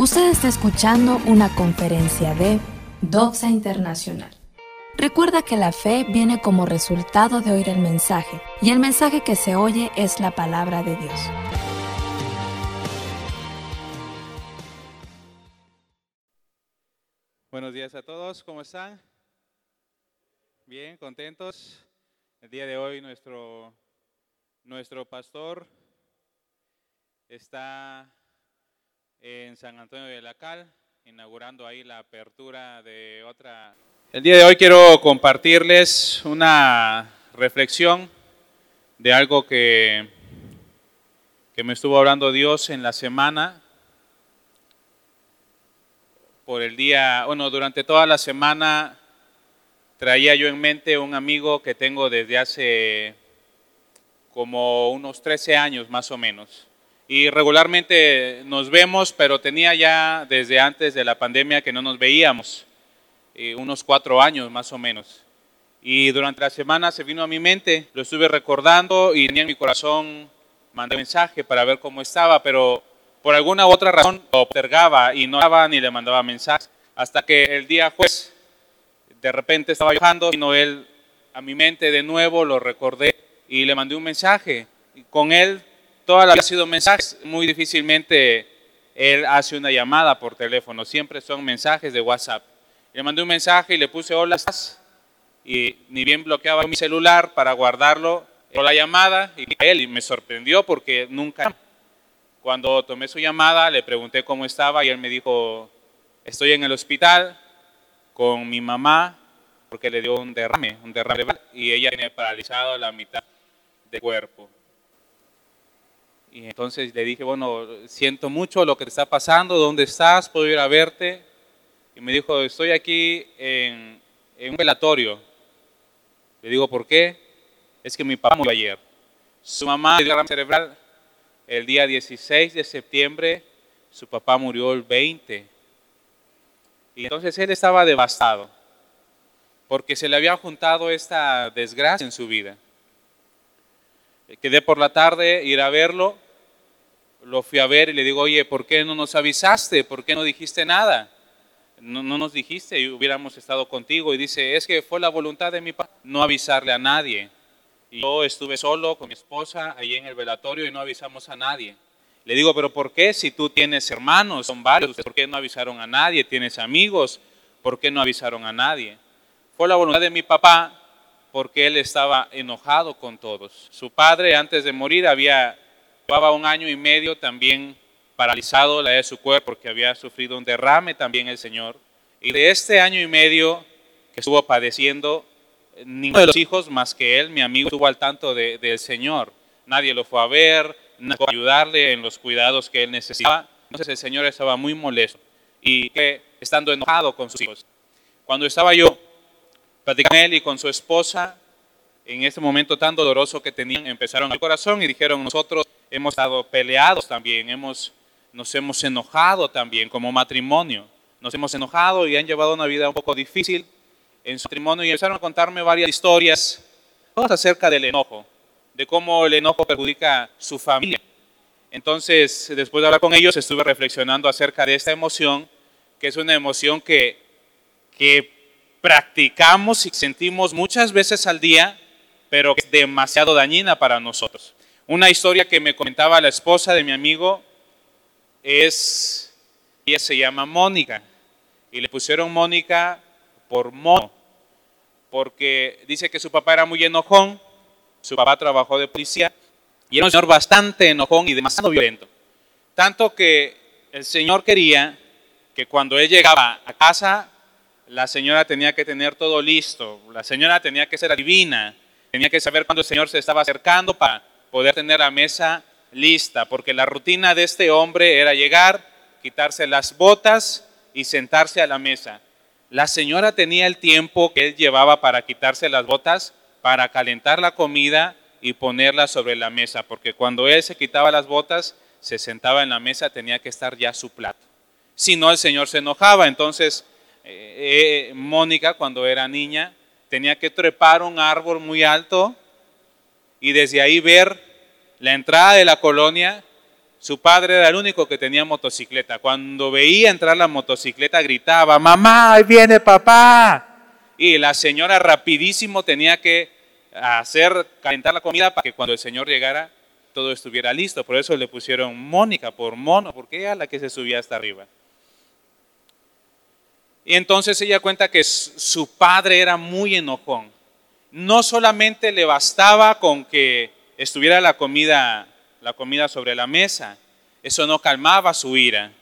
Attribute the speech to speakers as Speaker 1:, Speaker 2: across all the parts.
Speaker 1: Usted está escuchando una conferencia de Doxa Internacional. Recuerda que la fe viene como resultado de oír el mensaje, y el mensaje que se oye es la palabra de Dios.
Speaker 2: Buenos días a todos, ¿cómo están? Bien, contentos. El día de hoy nuestro, nuestro pastor está en San Antonio de la Cal, inaugurando ahí la apertura de otra... El día de hoy quiero compartirles una reflexión de algo que, que me estuvo hablando Dios en la semana. Por el día, bueno, durante toda la semana traía yo en mente un amigo que tengo desde hace como unos 13 años más o menos y regularmente nos vemos, pero tenía ya desde antes de la pandemia que no nos veíamos, eh, unos cuatro años más o menos. Y durante la semana se vino a mi mente, lo estuve recordando y tenía en mi corazón, mandé un mensaje para ver cómo estaba, pero por alguna u otra razón lo observaba y no daba ni le mandaba mensajes. Hasta que el día jueves, de repente estaba viajando, vino él a mi mente de nuevo, lo recordé y le mandé un mensaje. Y con él toda la vida ha sido mensajes, muy difícilmente él hace una llamada por teléfono, siempre son mensajes de WhatsApp. Le mandé un mensaje y le puse hola, ¿estás? Y ni bien bloqueaba mi celular para guardarlo, por la llamada y él y me sorprendió porque nunca cuando tomé su llamada le pregunté cómo estaba y él me dijo, estoy en el hospital con mi mamá porque le dio un derrame, un derrame y ella tiene paralizado la mitad del cuerpo. Y entonces le dije, bueno, siento mucho lo que te está pasando, ¿dónde estás? ¿Puedo ir a verte? Y me dijo, estoy aquí en, un velatorio. Le digo, ¿por qué? Es que mi papá murió ayer. Su mamá le dio cerebral el día 16 de septiembre, su papá murió el 20. Y entonces él estaba devastado, porque se le había juntado esta desgracia en su vida. Quedé por la tarde ir a verlo, lo fui a ver y le digo, oye, ¿por qué no nos avisaste? ¿Por qué no dijiste nada? No, nos dijiste y hubiéramos estado contigo. Y dice, es que fue la voluntad de mi padre no avisarle a nadie. Y yo estuve solo con mi esposa ahí en el velatorio y no avisamos a nadie. Le digo, pero ¿por qué si tú tienes hermanos, son varios, ¿por qué no avisaron a nadie? ¿Tienes amigos? ¿Por qué no avisaron a nadie? Fue la voluntad de mi papá porque él estaba enojado con todos. Su padre antes de morir había llevaba un año y medio también paralizado la de su cuerpo porque había sufrido un derrame también el Señor. Y de este año y medio que estuvo padeciendo, ninguno de los hijos más que él, mi amigo, estuvo al tanto del Señor. Nadie lo fue a ver, nadie fue a ayudarle en los cuidados que él necesitaba. Entonces el Señor estaba muy molesto y que, estando enojado con sus hijos. Cuando estaba yo él y con su esposa, en este momento tan doloroso que tenían, empezaron al corazón y dijeron, nosotros hemos estado peleados también, hemos, nos hemos enojado también como matrimonio, nos hemos enojado y han llevado una vida un poco difícil en su matrimonio y empezaron a contarme varias historias, todas acerca del enojo, de cómo el enojo perjudica su familia. Entonces, después de hablar con ellos, estuve reflexionando acerca de esta emoción, que es una emoción que, que practicamos y sentimos muchas veces al día, pero que es demasiado dañina para nosotros. Una historia que me comentaba la esposa de mi amigo es, ella se llama Mónica, y le pusieron Mónica por mono, porque dice que su papá era muy enojón, su papá trabajó de policía, y era un señor bastante enojón y demasiado violento. Tanto que el señor quería que cuando él llegaba a casa la señora tenía que tener todo listo, la señora tenía que ser adivina, tenía que saber cuándo el Señor se estaba acercando para poder tener la mesa lista, porque la rutina de este hombre era llegar, quitarse las botas y sentarse a la mesa. La señora tenía el tiempo que él llevaba para quitarse las botas, para calentar la comida y ponerla sobre la mesa, porque cuando él se quitaba las botas, se sentaba en la mesa, tenía que estar ya su plato. Si no, el Señor se enojaba. Entonces, eh, eh, Mónica, cuando era niña, tenía que trepar un árbol muy alto y desde ahí ver la entrada de la colonia Su padre era el único que tenía motocicleta. Cuando veía entrar la motocicleta gritaba, mamá, ahí viene papá. Y la señora rapidísimo tenía que hacer calentar la comida para que cuando el señor llegara todo estuviera listo. Por eso le pusieron Mónica por mono, porque era la que se subía hasta arriba. Y entonces ella cuenta que su padre era muy enojón. No solamente le bastaba con que estuviera la comida, la comida sobre la mesa, eso no calmaba su ira,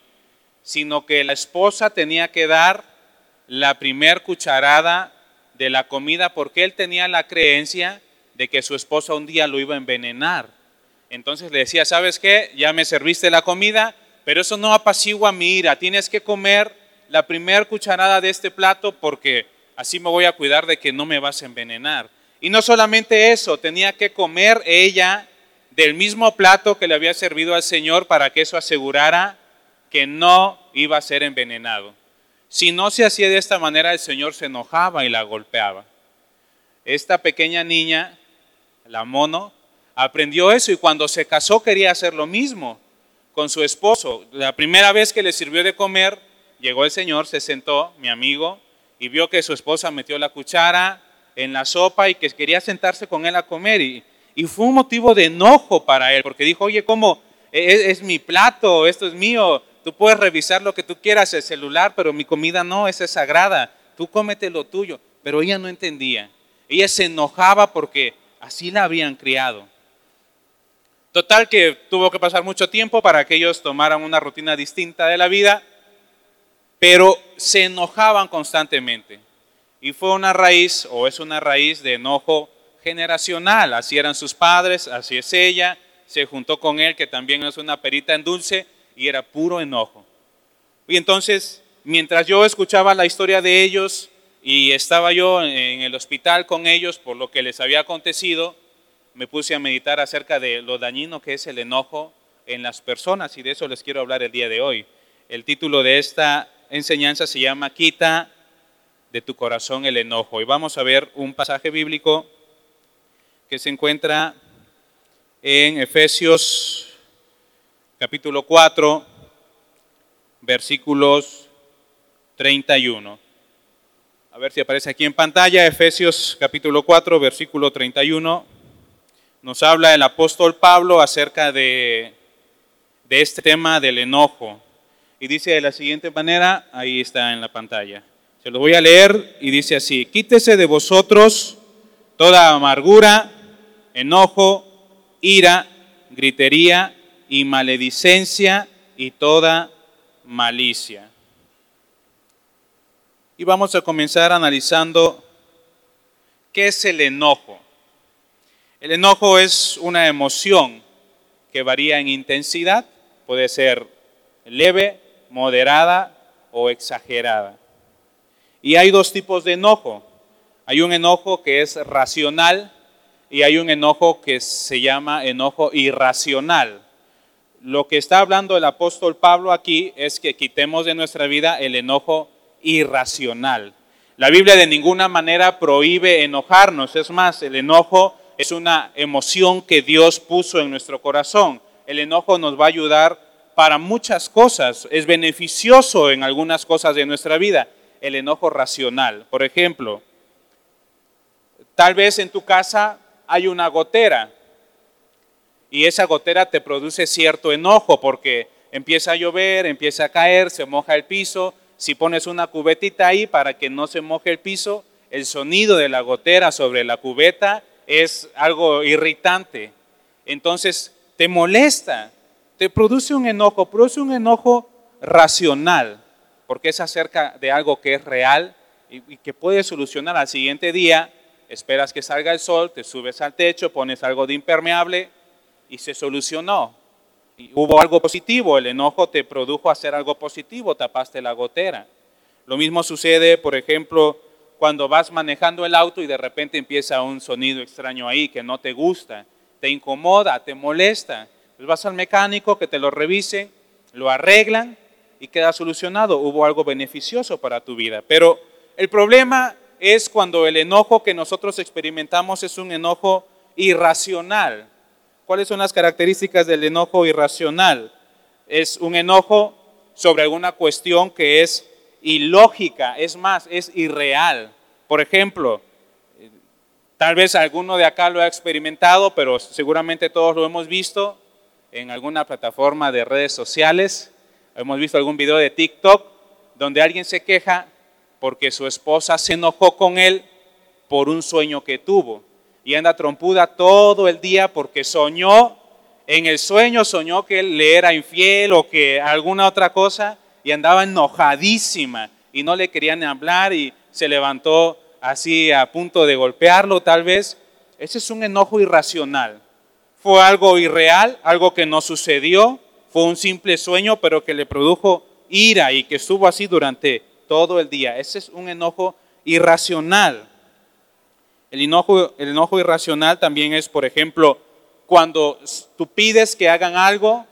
Speaker 2: sino que la esposa tenía que dar la primer cucharada de la comida porque él tenía la creencia de que su esposa un día lo iba a envenenar. Entonces le decía, ¿sabes qué? Ya me serviste la comida, pero eso no apacigua mi ira, tienes que comer la primera cucharada de este plato porque así me voy a cuidar de que no me vas a envenenar. Y no solamente eso, tenía que comer ella del mismo plato que le había servido al Señor para que eso asegurara que no iba a ser envenenado. Si no se hacía de esta manera, el Señor se enojaba y la golpeaba. Esta pequeña niña, la mono, aprendió eso y cuando se casó quería hacer lo mismo con su esposo. La primera vez que le sirvió de comer, llegó el señor, se sentó, mi amigo, y vio que su esposa metió la cuchara en la sopa y que quería sentarse con él a comer. Y, fue un motivo de enojo para él, porque dijo, oye, ¿cómo? Es, es, mi plato, esto es mío, tú puedes revisar lo que tú quieras, el celular, pero mi comida no, esa es sagrada, tú cómete lo tuyo. Pero ella no entendía, ella se enojaba porque así la habían criado. Total que tuvo que pasar mucho tiempo para que ellos tomaran una rutina distinta de la vida pero se enojaban constantemente. Y fue una raíz, o es una raíz de enojo generacional. Así eran sus padres, así es ella. Se juntó con él, que también es una perita en dulce, y era puro enojo. Y entonces, mientras yo escuchaba la historia de ellos y estaba yo en el hospital con ellos por lo que les había acontecido, me puse a meditar acerca de lo dañino que es el enojo en las personas y de eso les quiero hablar el día de hoy. El título de esta enseñanza se llama Quita de tu corazón el enojo. Y vamos a ver un pasaje bíblico que se encuentra en Efesios capítulo 4, versículos 31. A ver si aparece aquí en pantalla, Efesios capítulo 4, versículo 31. Nos habla el apóstol Pablo acerca de, de este tema del enojo. Y dice de la siguiente manera, ahí está en la pantalla. Se lo voy a leer y dice así, quítese de vosotros toda amargura, enojo, ira, gritería y maledicencia y toda malicia. Y vamos a comenzar analizando qué es el enojo. El enojo es una emoción que varía en intensidad, puede ser leve, moderada o exagerada. Y hay dos tipos de enojo. Hay un enojo que es racional y hay un enojo que se llama enojo irracional. Lo que está hablando el apóstol Pablo aquí es que quitemos de nuestra vida el enojo irracional. La Biblia de ninguna manera prohíbe enojarnos, es más, el enojo es una emoción que Dios puso en nuestro corazón. El enojo nos va a ayudar para muchas cosas, es beneficioso en algunas cosas de nuestra vida, el enojo racional. Por ejemplo, tal vez en tu casa hay una gotera y esa gotera te produce cierto enojo porque empieza a llover, empieza a caer, se moja el piso. Si pones una cubetita ahí para que no se moje el piso, el sonido de la gotera sobre la cubeta es algo irritante. Entonces te molesta te produce un enojo, produce un enojo racional, porque es acerca de algo que es real y, que puedes solucionar al siguiente día. Esperas que salga el sol, te subes al techo, pones algo de impermeable y se solucionó. Y hubo algo positivo, el enojo te produjo hacer algo positivo, tapaste la gotera. Lo mismo sucede, por ejemplo, cuando vas manejando el auto y de repente empieza un sonido extraño ahí que no te gusta, te incomoda, te molesta. Pues vas al mecánico que te lo revise, lo arreglan y queda solucionado. Hubo algo beneficioso para tu vida. Pero el problema es cuando el enojo que nosotros experimentamos es un enojo irracional. ¿Cuáles son las características del enojo irracional? Es un enojo sobre alguna cuestión que es ilógica, es más, es irreal. Por ejemplo, tal vez alguno de acá lo ha experimentado, pero seguramente todos lo hemos visto en alguna plataforma de redes sociales. Hemos visto algún video de TikTok donde alguien se queja porque su esposa se enojó con él por un sueño que tuvo y anda trompuda todo el día porque soñó, en el sueño soñó que él le era infiel o que alguna otra cosa y andaba enojadísima y no le querían hablar y se levantó así a punto de golpearlo tal vez. Ese es un enojo irracional. Fue algo irreal, algo que no sucedió, fue un simple sueño, pero que le produjo ira y que estuvo así durante todo el día. Ese es un enojo irracional. El enojo, el enojo irracional también es, por ejemplo, cuando tú pides que hagan algo,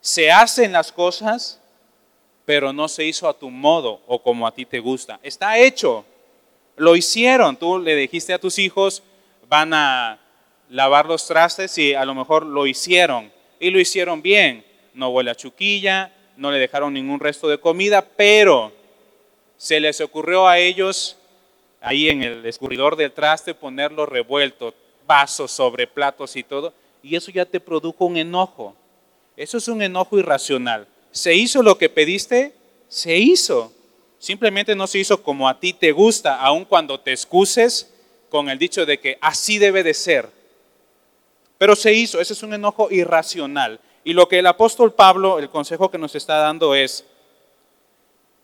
Speaker 2: se hacen las cosas, pero no se hizo a tu modo o como a ti te gusta. Está hecho, lo hicieron. Tú le dijiste a tus hijos, van a lavar los trastes y a lo mejor lo hicieron. Y lo hicieron bien. No huele a chuquilla, no le dejaron ningún resto de comida, pero se les ocurrió a ellos ahí en el escurridor del traste ponerlo revuelto, vasos sobre platos y todo, y eso ya te produjo un enojo. Eso es un enojo irracional. ¿Se hizo lo que pediste? Se hizo. Simplemente no se hizo como a ti te gusta, aun cuando te excuses con el dicho de que así debe de ser. Pero se hizo, ese es un enojo irracional. Y lo que el apóstol Pablo, el consejo que nos está dando es,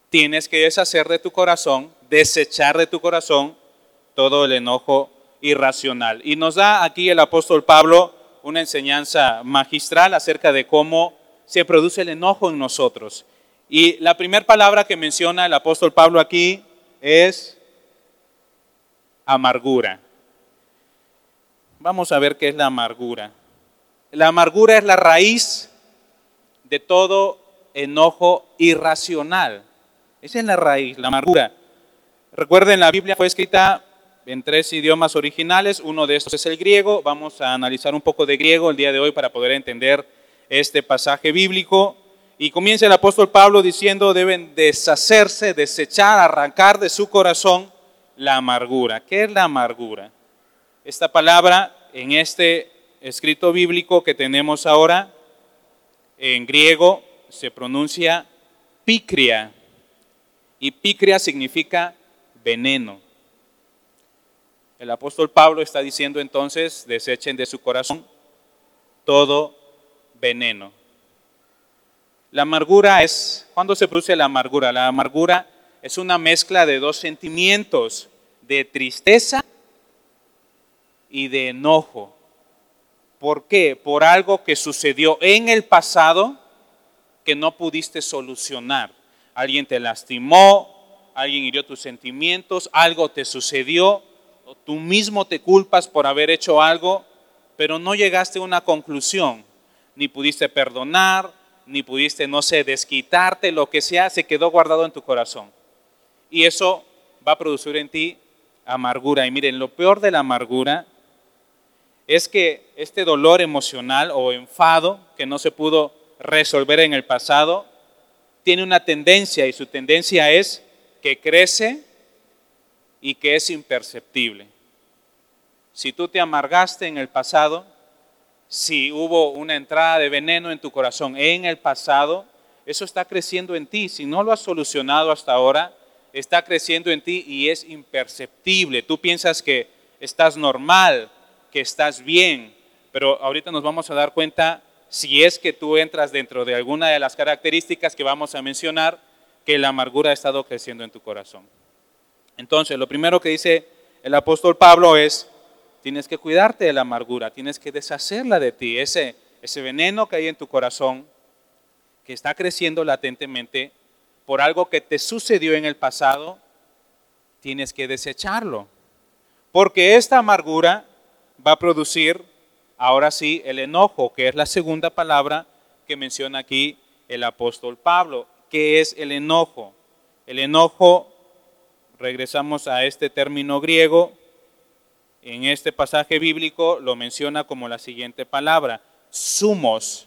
Speaker 2: tienes que deshacer de tu corazón desechar de tu corazón todo el enojo irracional. Y nos da aquí el apóstol Pablo una enseñanza magistral acerca de cómo se produce el enojo en nosotros. Y la primera palabra que menciona el apóstol Pablo aquí es amargura. Vamos a ver qué es la amargura. La amargura es la raíz de todo enojo irracional. Esa es la raíz, la amargura. Recuerden, la Biblia fue escrita en tres idiomas originales, uno de estos es el griego, vamos a analizar un poco de griego el día de hoy para poder entender este pasaje bíblico. Y comienza el apóstol Pablo diciendo, deben deshacerse, desechar, arrancar de su corazón la amargura. ¿Qué es la amargura? Esta palabra en este escrito bíblico que tenemos ahora, en griego, se pronuncia picria. Y picria significa veneno. El apóstol Pablo está diciendo entonces, desechen de su corazón todo veneno. La amargura es, ¿cuándo se produce la amargura? La amargura es una mezcla de dos sentimientos, de tristeza y de enojo. ¿Por qué? Por algo que sucedió en el pasado que no pudiste solucionar. Alguien te lastimó, alguien hirió tus sentimientos, algo te sucedió, tú mismo te culpas por haber hecho algo, pero no llegaste a una conclusión, ni pudiste perdonar, ni pudiste, no sé, desquitarte, lo que sea, se quedó guardado en tu corazón. Y eso va a producir en ti amargura. Y miren, lo peor de la amargura es que este dolor emocional o enfado que no se pudo resolver en el pasado, tiene una tendencia y su tendencia es que crece y que es imperceptible. Si tú te amargaste en el pasado, si hubo una entrada de veneno en tu corazón en el pasado, eso está creciendo en ti. Si no lo has solucionado hasta ahora, está creciendo en ti y es imperceptible. Tú piensas que estás normal, que estás bien, pero ahorita nos vamos a dar cuenta si es que tú entras dentro de alguna de las características que vamos a mencionar, que la amargura ha estado creciendo en tu corazón. Entonces, lo primero que dice el apóstol Pablo es, tienes que cuidarte de la amargura, tienes que deshacerla de ti, ese, ese veneno que hay en tu corazón, que está creciendo latentemente por algo que te sucedió en el pasado, tienes que desecharlo. Porque esta amargura va a producir, ahora sí, el enojo, que es la segunda palabra que menciona aquí el apóstol Pablo. ¿Qué es el enojo? El enojo, regresamos a este término griego, en este pasaje bíblico lo menciona como la siguiente palabra, sumos.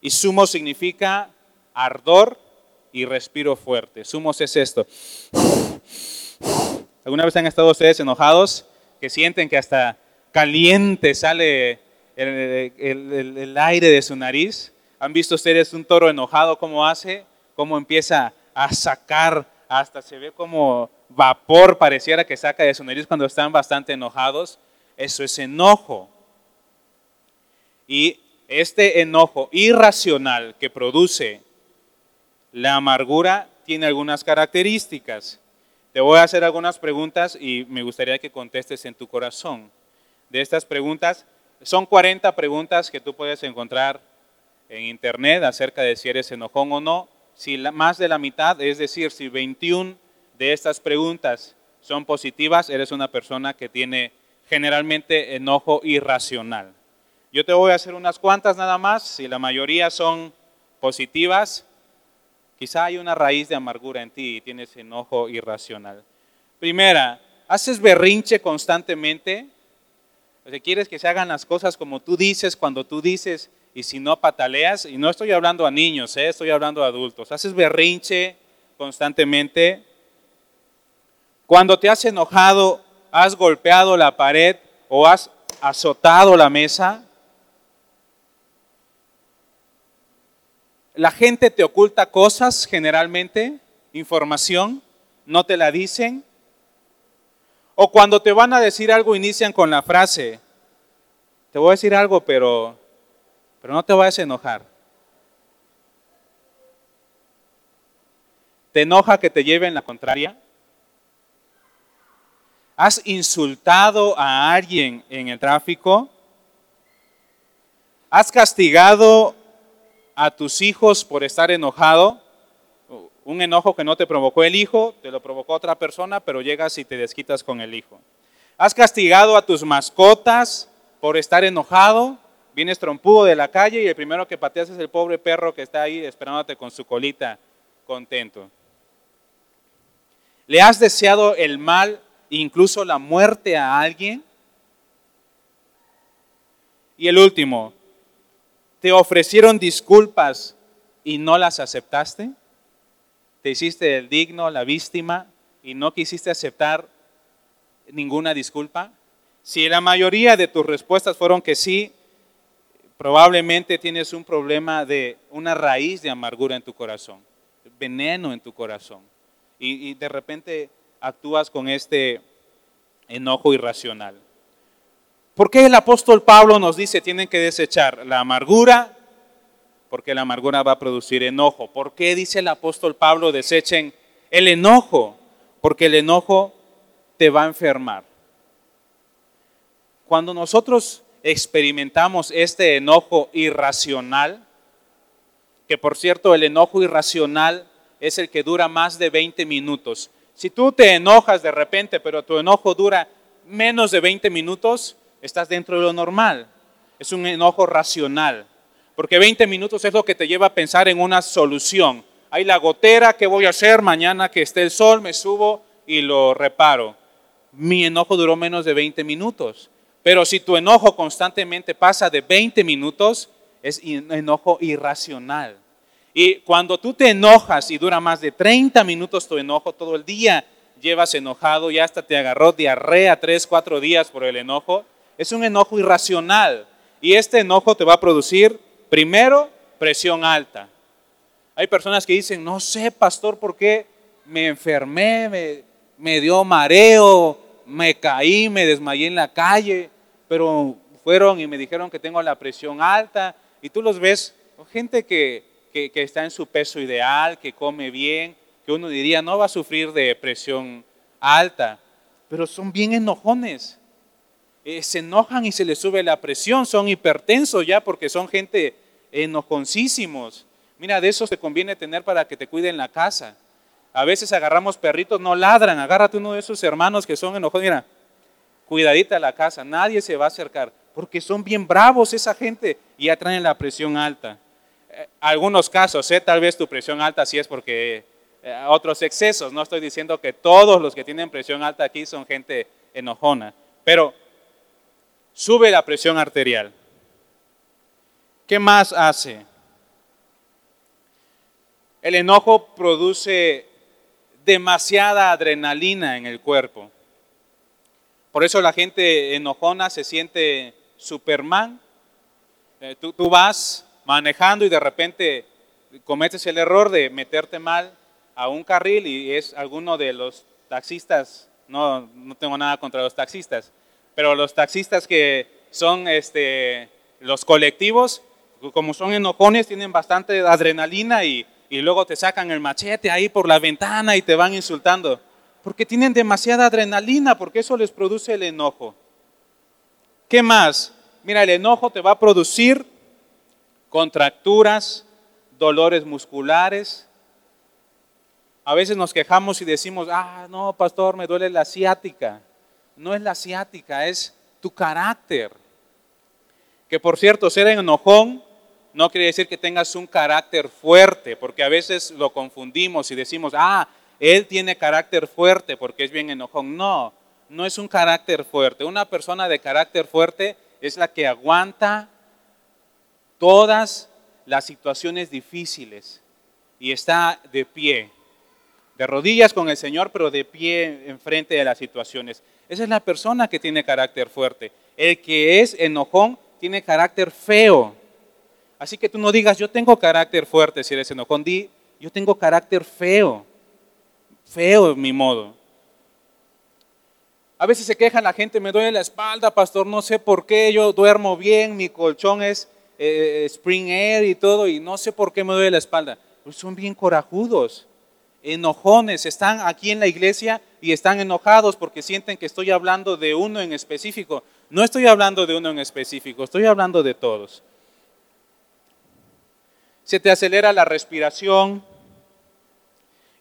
Speaker 2: Y sumos significa ardor y respiro fuerte. Sumos es esto. ¿Alguna vez han estado ustedes enojados que sienten que hasta caliente sale el, aire de su nariz? ¿Han visto ustedes un toro enojado cómo hace? ¿Cómo empieza a sacar? Hasta se ve como vapor pareciera que saca de su nariz cuando están bastante enojados. Eso es enojo. Y este enojo irracional que produce la amargura tiene algunas características. Te voy a hacer algunas preguntas y me gustaría que contestes en tu corazón. De estas preguntas, son 40 preguntas que tú puedes encontrar en internet acerca de si eres enojón o no. Si más de la mitad, es decir, si 21 de estas preguntas son positivas, eres una persona que tiene generalmente enojo irracional. Yo te voy a hacer unas cuantas nada más. Si la mayoría son positivas, quizá hay una raíz de amargura en ti y tienes enojo irracional. Primera, ¿haces berrinche constantemente? O sea, ¿quieres que se hagan las cosas como tú dices cuando tú dices y si no pataleas? Y no estoy hablando a niños, ¿eh? estoy hablando a adultos. ¿Haces berrinche constantemente? Cuando te has enojado, has golpeado la pared o has azotado la mesa. La gente te oculta cosas generalmente, información, no te la dicen. O cuando te van a decir algo inician con la frase, te voy a decir algo, pero, pero no te vayas a enojar. ¿Te enoja que te lleven la contraria? ¿Has insultado a alguien en el tráfico? ¿Has castigado a tus hijos por estar enojado, un enojo que no te provocó el hijo, te lo provocó otra persona, pero llegas y te desquitas con el hijo. Has castigado a tus mascotas por estar enojado, vienes trompudo de la calle y el primero que pateas es el pobre perro que está ahí esperándote con su colita contento. ¿Le has deseado el mal, incluso la muerte a alguien? Y el último, ¿Te ofrecieron disculpas y no las aceptaste? ¿Te hiciste el digno, la víctima y no quisiste aceptar ninguna disculpa? Si la mayoría de tus respuestas fueron que sí, probablemente tienes un problema de una raíz de amargura en tu corazón, veneno en tu corazón. Y, de repente actúas con este enojo irracional. ¿Por qué el apóstol Pablo nos dice tienen que desechar la amargura? Porque la amargura va a producir enojo. ¿Por qué dice el apóstol Pablo desechen el enojo? Porque el enojo te va a enfermar. Cuando nosotros experimentamos este enojo irracional, que por cierto el enojo irracional es el que dura más de 20 minutos. Si tú te enojas de repente, pero tu enojo dura menos de 20 minutos, estás dentro de lo normal. Es un enojo racional. Porque 20 minutos es lo que te lleva a pensar en una solución. Hay la gotera, ¿qué voy a hacer? Mañana que esté el sol, me subo y lo reparo. Mi enojo duró menos de 20 minutos. Pero si tu enojo constantemente pasa de 20 minutos, es enojo irracional. Y cuando tú te enojas y dura más de 30 minutos tu enojo todo el día, llevas enojado y hasta te agarró diarrea 3, 4 días por el enojo, es un enojo irracional. Y este enojo te va a producir, primero, presión alta. Hay personas que dicen, no sé, pastor, por qué me enfermé, me, dio mareo, me caí, me desmayé en la calle, pero fueron y me dijeron que tengo la presión alta. Y tú los ves, gente que, que, que está en su peso ideal, que come bien, que uno diría no va a sufrir de presión alta, pero son bien enojones. Eh, se enojan y se les sube la presión, son hipertensos ya porque son gente enojoncísimos. Mira, de esos te conviene tener para que te cuiden la casa. A veces agarramos perritos, no ladran, agárrate uno de esos hermanos que son enojones, mira, cuidadita la casa, nadie se va a acercar, porque son bien bravos esa gente y ya traen la presión alta. Eh, algunos casos, ¿eh? tal vez tu presión alta sí es porque otros excesos, no estoy diciendo que todos los que tienen presión alta aquí son gente enojona, Pero sube la presión arterial. ¿Qué más hace? El enojo produce demasiada adrenalina en el cuerpo. Por eso la gente enojona se siente Superman. Eh, tú, tú, vas manejando y de repente cometes el error de meterte mal a un carril y es alguno de los taxistas, no, no tengo nada contra los taxistas, pero los taxistas que son este, los colectivos, como son enojones, tienen bastante adrenalina y y luego te sacan el machete ahí por la ventana y te van insultando. Porque tienen demasiada adrenalina, porque eso les produce el enojo. ¿Qué más? Mira, el enojo te va a producir contracturas, dolores musculares. A veces nos quejamos y decimos, ah, no, pastor, me duele la ciática. No es la ciática, es tu carácter. Que por cierto, ser enojón no quiere decir que tengas un carácter fuerte, porque a veces lo confundimos y decimos, ah, él tiene carácter fuerte porque es bien enojón. No, no es un carácter fuerte. Una persona de carácter fuerte es la que aguanta todas las situaciones difíciles y está de pie, de rodillas con el Señor, pero de pie enfrente de las situaciones. Esa es la persona que tiene carácter fuerte. El que es enojón tiene carácter feo. Así que tú no digas, yo tengo carácter fuerte si eres enojón, di, yo tengo carácter feo, feo en mi modo. A veces se queja la gente, me duele la espalda, pastor, no sé por qué, yo duermo bien, mi colchón es eh, spring air y todo, y no sé por qué me duele la espalda. Pues son bien corajudos, enojones, están aquí en la iglesia y están enojados porque sienten que estoy hablando de uno en específico. No estoy hablando de uno en específico, estoy hablando de todos se te acelera la respiración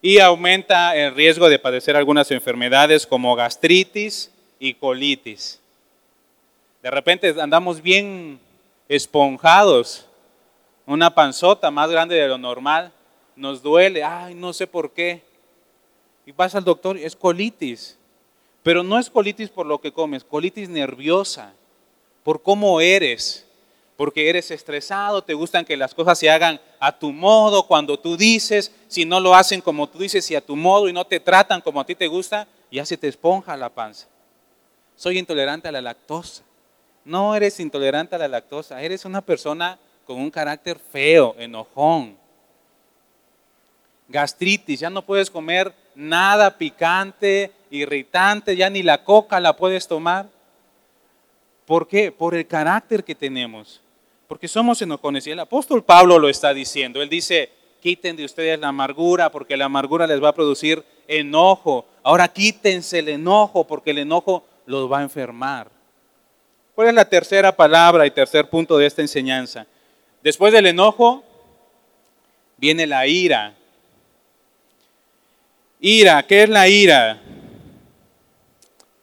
Speaker 2: y aumenta el riesgo de padecer algunas enfermedades como gastritis y colitis. De repente andamos bien esponjados, una panzota más grande de lo normal, nos duele, ay, no sé por qué. Y vas al doctor, es colitis. Pero no es colitis por lo que comes, colitis nerviosa, por cómo eres porque eres estresado, te gustan que las cosas se hagan a tu modo, cuando tú dices, si no lo hacen como tú dices y a tu modo y no te tratan como a ti te gusta, ya se te esponja la panza. Soy intolerante a la lactosa. No eres intolerante a la lactosa, eres una persona con un carácter feo, enojón. Gastritis, ya no puedes comer nada picante, irritante, ya ni la coca la puedes tomar. ¿Por qué? Por el carácter que tenemos porque somos enojones. Y el apóstol Pablo lo está diciendo. Él dice, quiten de ustedes la amargura, porque la amargura les va a producir enojo. Ahora quítense el enojo, porque el enojo los va a enfermar. ¿Cuál es la tercera palabra y tercer punto de esta enseñanza? Después del enojo viene la ira. Ira, ¿qué es la ira?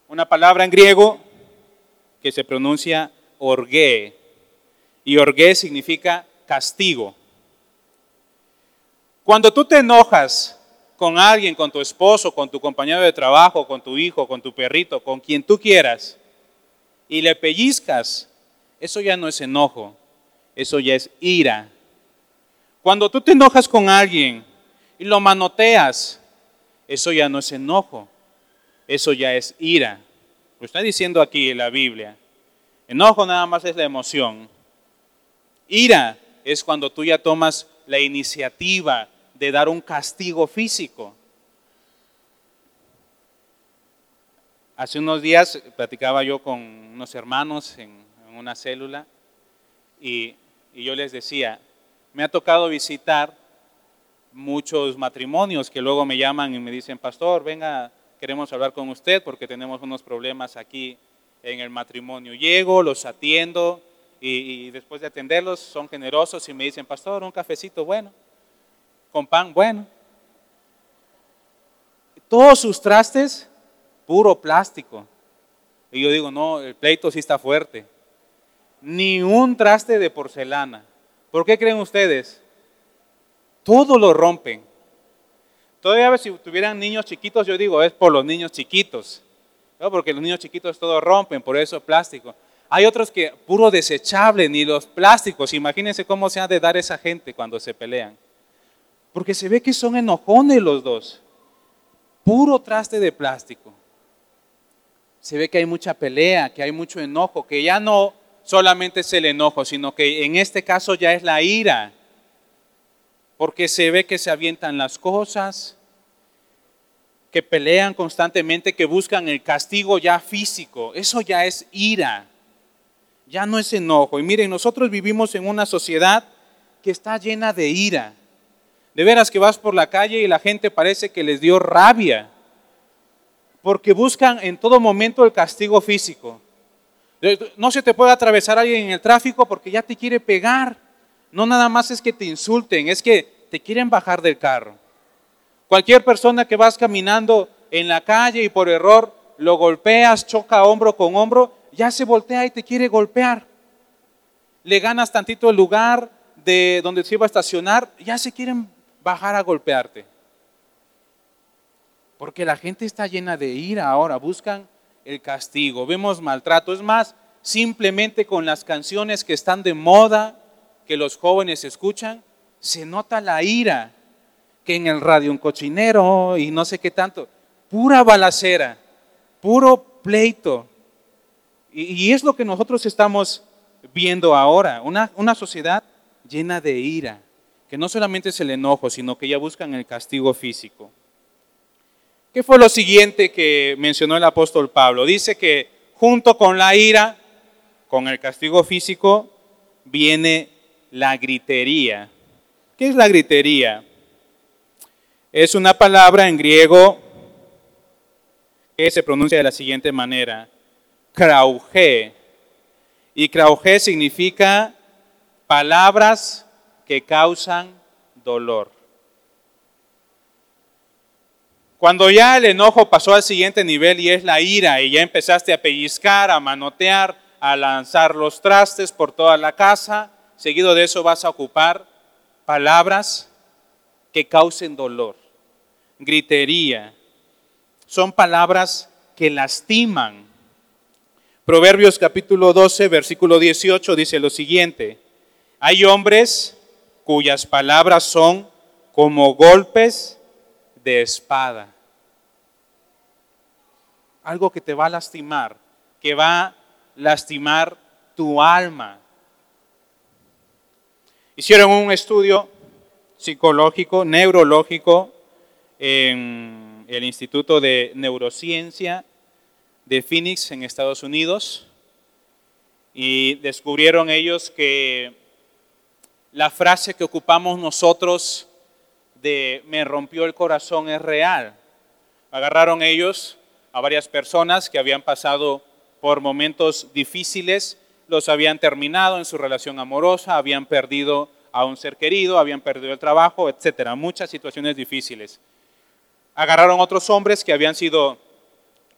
Speaker 2: Una palabra en griego que se pronuncia orgue. Y orgué significa castigo. Cuando tú te enojas con alguien, con tu esposo, con tu compañero de trabajo, con tu hijo, con tu perrito, con quien tú quieras, y le pellizcas, eso ya no es enojo, eso ya es ira. Cuando tú te enojas con alguien y lo manoteas, eso ya no es enojo, eso ya es ira. Lo está diciendo aquí la Biblia. Enojo nada más es la emoción. Ira es cuando tú ya tomas la iniciativa de dar un castigo físico. Hace unos días platicaba yo con unos hermanos en, una célula y, y yo les decía, me ha tocado visitar muchos matrimonios que luego me llaman y me dicen, pastor, venga, queremos hablar con usted porque tenemos unos problemas aquí en el matrimonio. Llego, los atiendo, y, después de atenderlos son generosos y me dicen, pastor, un cafecito bueno, con pan bueno. Todos sus trastes, puro plástico. Y yo digo, no, el pleito sí está fuerte. Ni un traste de porcelana. ¿Por qué creen ustedes? Todo lo rompen. Todavía si tuvieran niños chiquitos, yo digo, es por los niños chiquitos. porque los niños chiquitos todo rompen, por eso plástico. Hay otros que puro desechable, ni los plásticos. Imagínense cómo se ha de dar esa gente cuando se pelean. Porque se ve que son enojones los dos. Puro traste de plástico. Se ve que hay mucha pelea, que hay mucho enojo, que ya no solamente es el enojo, sino que en este caso ya es la ira. Porque se ve que se avientan las cosas, que pelean constantemente, que buscan el castigo ya físico. Eso ya es ira ya no es enojo. Y miren, nosotros vivimos en una sociedad que está llena de ira. De veras que vas por la calle y la gente parece que les dio rabia, porque buscan en todo momento el castigo físico. No se te puede atravesar alguien en el tráfico porque ya te quiere pegar. No nada más es que te insulten, es que te quieren bajar del carro. Cualquier persona que vas caminando en la calle y por error lo golpeas, choca hombro con hombro, ya se voltea y te quiere golpear. Le ganas tantito el lugar de donde se iba a estacionar, ya se quieren bajar a golpearte. Porque la gente está llena de ira ahora, buscan el castigo, vemos maltrato. Es más, simplemente con las canciones que están de moda, que los jóvenes escuchan, se nota la ira que en el radio un cochinero y no sé qué tanto, pura balacera, puro pleito, y, es lo que nosotros estamos viendo ahora, una, una sociedad llena de ira, que no solamente es el enojo, sino que ya buscan el castigo físico. ¿Qué fue lo siguiente que mencionó el apóstol Pablo? Dice que junto con la ira, con el castigo físico, viene la gritería. ¿Qué es la gritería? Es una palabra en griego que se pronuncia de la siguiente manera krauje. Y krauje significa palabras que causan dolor. Cuando ya el enojo pasó al siguiente nivel y es la ira y ya empezaste a pellizcar, a manotear, a lanzar los trastes por toda la casa, seguido de eso vas a ocupar palabras que causen dolor, gritería. Son palabras que lastiman, Proverbios capítulo 12, versículo 18 dice lo siguiente, hay hombres cuyas palabras son como golpes de espada. Algo que te va a lastimar, que va a lastimar tu alma. Hicieron un estudio psicológico, neurológico, en el Instituto de Neurociencia de Phoenix en Estados Unidos y descubrieron ellos que la frase que ocupamos nosotros de me rompió el corazón es real. Agarraron ellos a varias personas que habían pasado por momentos difíciles, los habían terminado en su relación amorosa, habían perdido a un ser querido, habían perdido el trabajo, etcétera, muchas situaciones difíciles. Agarraron otros hombres que habían sido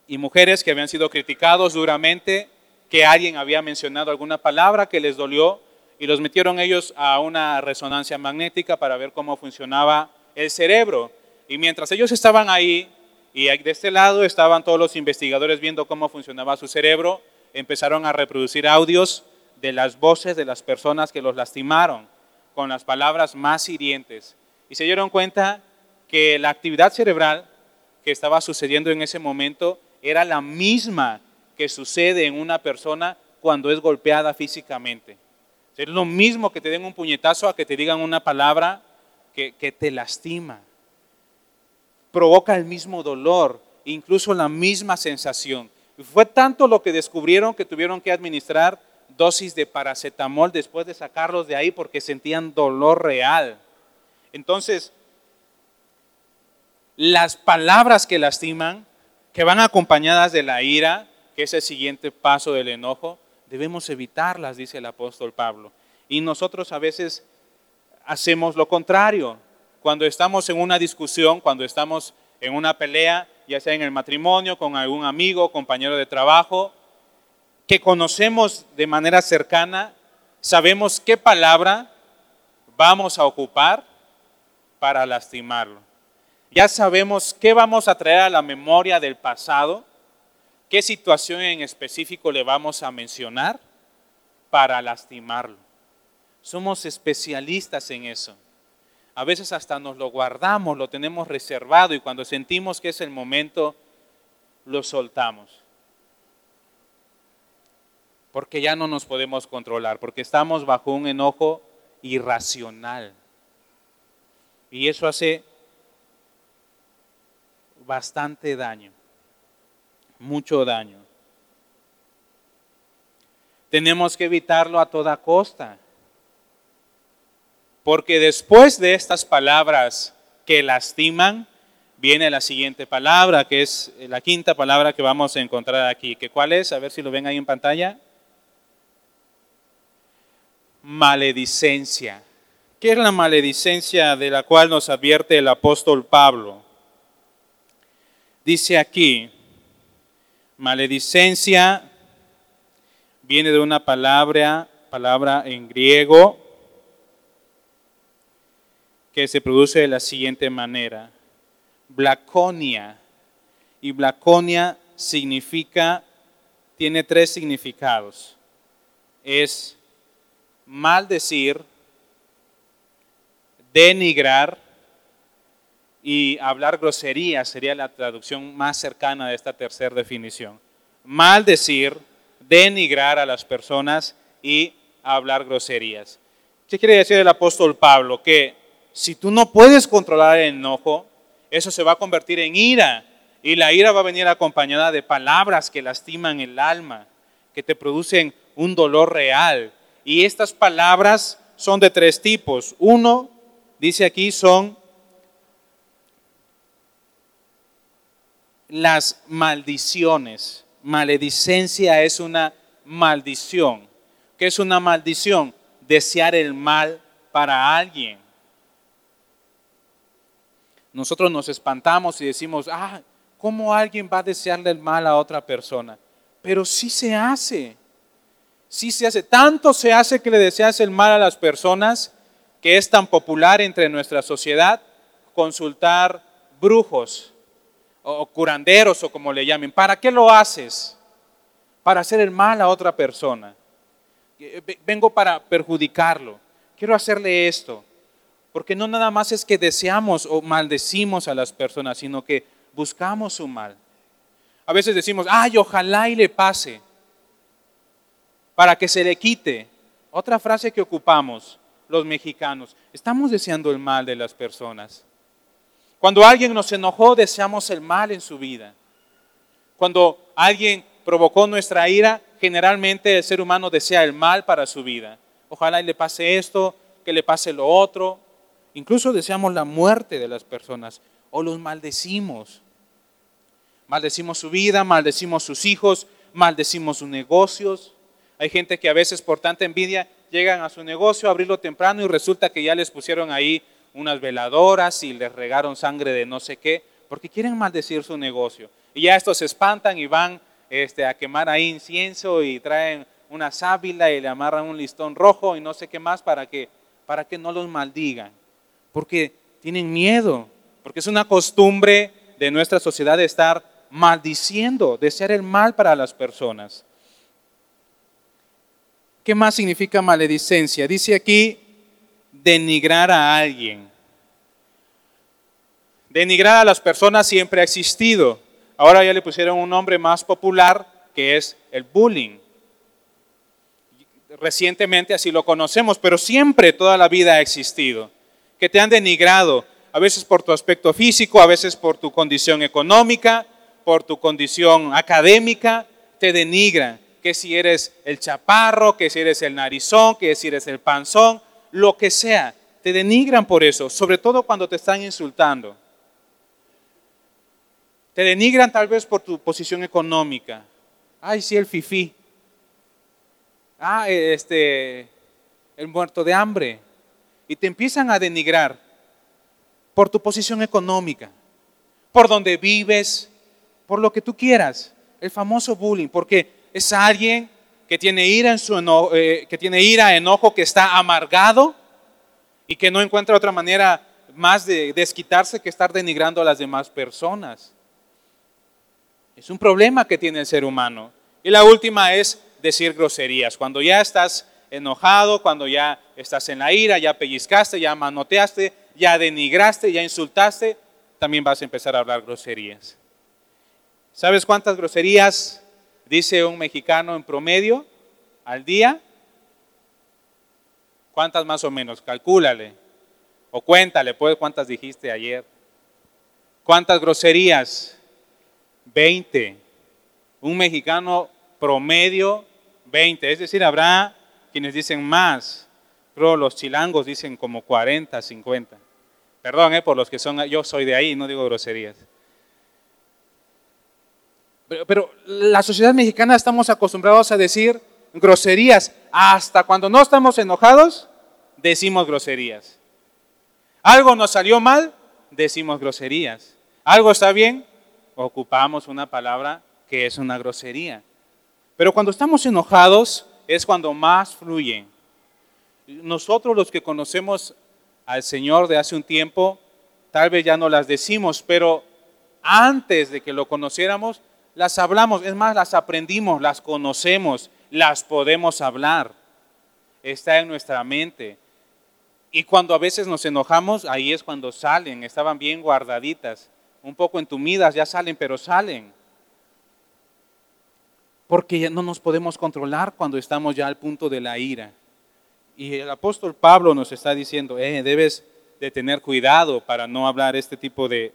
Speaker 2: y mujeres que habían sido criticados duramente, que alguien había mencionado alguna palabra que les dolió y los metieron ellos a una resonancia magnética para ver cómo funcionaba el cerebro. Y mientras ellos estaban ahí y de este lado estaban todos los investigadores viendo cómo funcionaba su cerebro, empezaron a reproducir audios de las voces de las personas que los lastimaron con las palabras más hirientes. Y se dieron cuenta que la actividad cerebral que estaba sucediendo en ese momento era la misma que sucede en una persona cuando es golpeada físicamente. Es lo mismo que te den un puñetazo a que te digan una palabra que, que te lastima. Provoca el mismo dolor, incluso la misma sensación. Y fue tanto lo que descubrieron que tuvieron que administrar dosis de paracetamol después de sacarlos de ahí porque sentían dolor real. Entonces, las palabras que lastiman que van acompañadas de la ira, que es el siguiente paso del enojo, debemos evitarlas, dice el apóstol Pablo. Y nosotros a veces hacemos lo contrario. Cuando estamos en una discusión, cuando estamos en una pelea, ya sea en el matrimonio, con algún amigo, compañero de trabajo, que conocemos de manera cercana, sabemos qué palabra vamos a ocupar para lastimarlo ya sabemos qué vamos a traer a la memoria del pasado qué situación en específico le vamos a mencionar para lastimarlo. Somos especialistas en eso. A veces hasta nos lo guardamos, lo tenemos reservado y cuando sentimos que es el momento, lo soltamos. Porque ya no nos podemos controlar, porque estamos bajo un enojo irracional. Y eso hace bastante daño, mucho daño. Tenemos que evitarlo a toda costa. Porque después de estas palabras que lastiman, viene la siguiente palabra, que es la quinta palabra que vamos a encontrar aquí. ¿Que ¿Cuál es? A ver si lo ven ahí en pantalla. Maledicencia. ¿Qué es la maledicencia de la cual nos advierte el apóstol Pablo? Dice aquí, maledicencia viene de una palabra, palabra en griego, que se produce de la siguiente manera. Blaconia. Y blaconia significa, tiene tres significados. Es maldecir, denigrar y hablar grosería sería la traducción más cercana de esta tercera definición. Maldecir, denigrar a las personas y hablar groserías. ¿Qué quiere decir el apóstol Pablo? Que si tú no puedes controlar el enojo, eso se va a convertir en ira. Y la ira va a venir acompañada de palabras que lastiman el alma, que te producen un dolor real. Y estas palabras son de tres tipos. Uno, dice aquí, son las maldiciones. Maledicencia es una maldición. ¿Qué es una maldición? Desear el mal para alguien nosotros nos espantamos y decimos, ah, ¿cómo alguien va a desearle el mal a otra persona? Pero sí se hace, sí se hace. Tanto se hace que le deseas el mal a las personas que es tan popular entre nuestra sociedad consultar brujos o curanderos o como le llamen. ¿Para qué lo haces? Para hacer el mal a otra persona. Eh, vengo para perjudicarlo. Quiero hacerle esto. Porque no nada más es que deseamos o maldecimos a las personas, sino que buscamos su mal. A veces decimos, ay, ojalá y le pase, para que se le quite. Otra frase que ocupamos los mexicanos, estamos deseando el mal de las personas. Cuando alguien nos enojó, deseamos el mal en su vida. Cuando alguien provocó nuestra ira, generalmente el ser humano desea el mal para su vida. Ojalá le pase esto, que le pase lo otro, Incluso deseamos la muerte de las personas o los maldecimos. Maldecimos su vida, maldecimos sus hijos, maldecimos sus negocios. Hay gente que a veces por tanta envidia llegan a su negocio a abrirlo temprano y resulta que ya les pusieron ahí unas veladoras y les regaron sangre de no sé qué, porque quieren maldecir su negocio. Y ya estos se espantan y van este, a quemar ahí incienso y traen una sábila y le amarran un listón rojo y no sé qué más para que, para que no los maldigan porque tienen miedo, porque es una costumbre de nuestra sociedad de estar maldiciendo, desear el mal para las personas. ¿Qué más significa maledicencia? Dice aquí denigrar a alguien. Denigrar a las personas siempre ha existido. Ahora ya le pusieron un nombre más popular que es el bullying. Recientemente así lo conocemos, pero siempre toda la vida ha existido que te han denigrado, a veces por tu aspecto físico, a veces por tu condición económica, por tu condición académica, te denigran. Que si eres el chaparro, que si eres el narizón, que si eres el panzón, lo que sea, te denigran por eso, sobre todo cuando te están insultando. Te denigran tal vez por tu posición económica. Ay, sí, el fifí. Ah, este, el muerto de hambre y te empiezan a denigrar por tu posición económica, por donde vives, por lo que tú quieras. El famoso bullying, porque es alguien que tiene ira en su eh, que tiene ira, enojo, que está amargado y que no encuentra otra manera más de desquitarse que estar denigrando a las demás personas. Es un problema que tiene el ser humano. Y la última es decir groserías. Cuando ya estás enojado, cuando ya estás en la ira, ya pellizcaste, ya manoteaste, ya denigraste, ya insultaste, también vas a empezar a hablar groserías. ¿Sabes cuántas groserías dice un mexicano en promedio al día? ¿Cuántas más o menos? Calcúlale. O cuéntale, pues, cuántas dijiste ayer. ¿Cuántas groserías? 20. Un mexicano promedio, 20. Es decir, habrá quienes dicen más. Pero los chilangos dicen como 40, 50. Perdón, eh, por los que son, yo soy de ahí, no digo groserías. Pero, la sociedad mexicana estamos acostumbrados a decir groserías. Hasta cuando no estamos enojados, decimos groserías. Algo nos salió mal, decimos groserías. Algo está bien, ocupamos una palabra que es una grosería. Pero cuando estamos enojados es cuando más fluyen. Nosotros los que conocemos al Señor de hace un tiempo, tal vez ya no las decimos, pero antes de que lo conociéramos, las hablamos, es más, las aprendimos, las conocemos, las podemos hablar. Está en nuestra mente. Y cuando a veces nos enojamos, ahí es cuando salen, estaban bien guardaditas, un poco entumidas, ya salen, pero salen. Porque ya no nos podemos controlar cuando estamos ya al punto de la ira. Y el apóstol Pablo nos está diciendo, eh, debes de tener cuidado para no hablar este tipo de,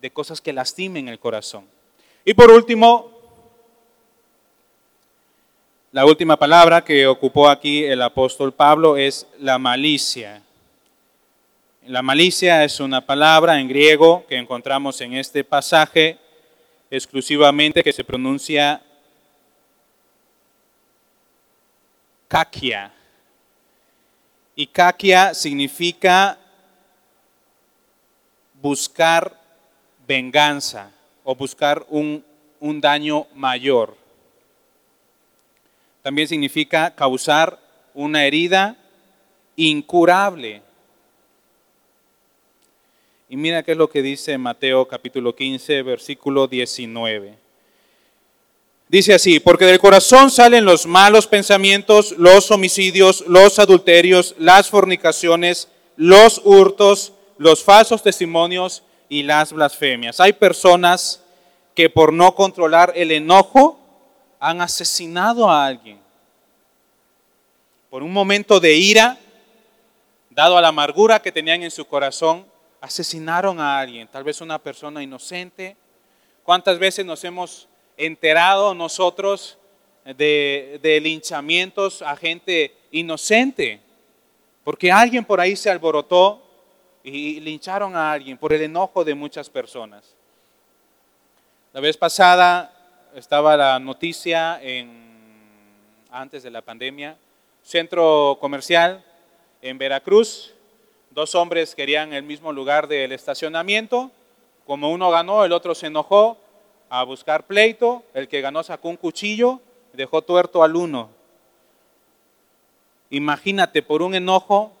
Speaker 2: de cosas que lastimen el corazón. Y por último, la última palabra que ocupó aquí el apóstol Pablo es la malicia. La malicia es una palabra en griego que encontramos en este pasaje exclusivamente que se pronuncia kakia. Y kakia significa buscar venganza o buscar un, un daño mayor también significa causar una herida incurable. Y mira qué es lo que dice Mateo capítulo 15, versículo 19. Dice así, porque del corazón salen los malos pensamientos, los homicidios, los adulterios, las fornicaciones, los hurtos, los falsos testimonios y las blasfemias. Hay personas que por no controlar el enojo han asesinado a alguien. Por un momento de ira, dado a la amargura que tenían en su corazón, asesinaron a alguien, tal vez una persona inocente. ¿Cuántas veces nos hemos enterado nosotros de, de linchamientos a gente inocente? Porque alguien por ahí se alborotó y lincharon a alguien por el enojo de muchas personas. La vez pasada estaba la noticia en, antes de la pandemia, centro comercial en Veracruz. Dos hombres querían el mismo lugar del estacionamiento. Como uno ganó, el otro se enojó a buscar pleito. El que ganó sacó un cuchillo, dejó tuerto al uno. Imagínate, por un enojo,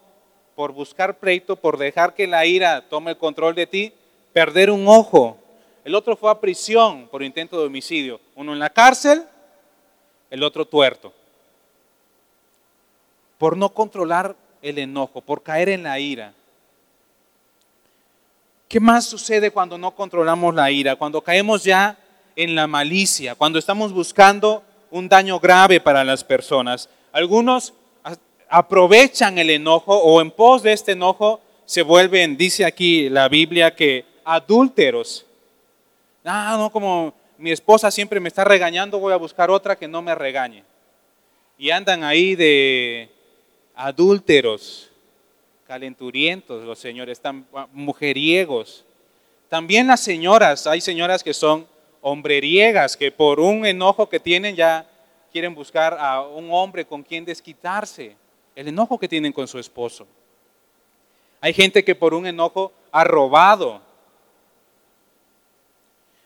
Speaker 2: por buscar pleito, por dejar que la ira tome el control de ti, perder un ojo. El otro fue a prisión por intento de homicidio. Uno en la cárcel, el otro tuerto. Por no controlar el enojo, por caer en la ira. ¿Qué más sucede cuando no controlamos la ira? Cuando caemos ya en la malicia, cuando estamos buscando un daño grave para las personas. Algunos aprovechan el enojo o en pos de este enojo se vuelven, dice aquí la Biblia, que adúlteros. Ah, no, como mi esposa siempre me está regañando, voy a buscar otra que no me regañe. Y andan ahí de adúlteros, calenturientos, los señores, están mujeriegos. También las señoras, hay señoras que son hombreriegas, que por un enojo que tienen ya quieren buscar a un hombre con quien desquitarse, el enojo que tienen con su esposo. Hay gente que por un enojo ha robado,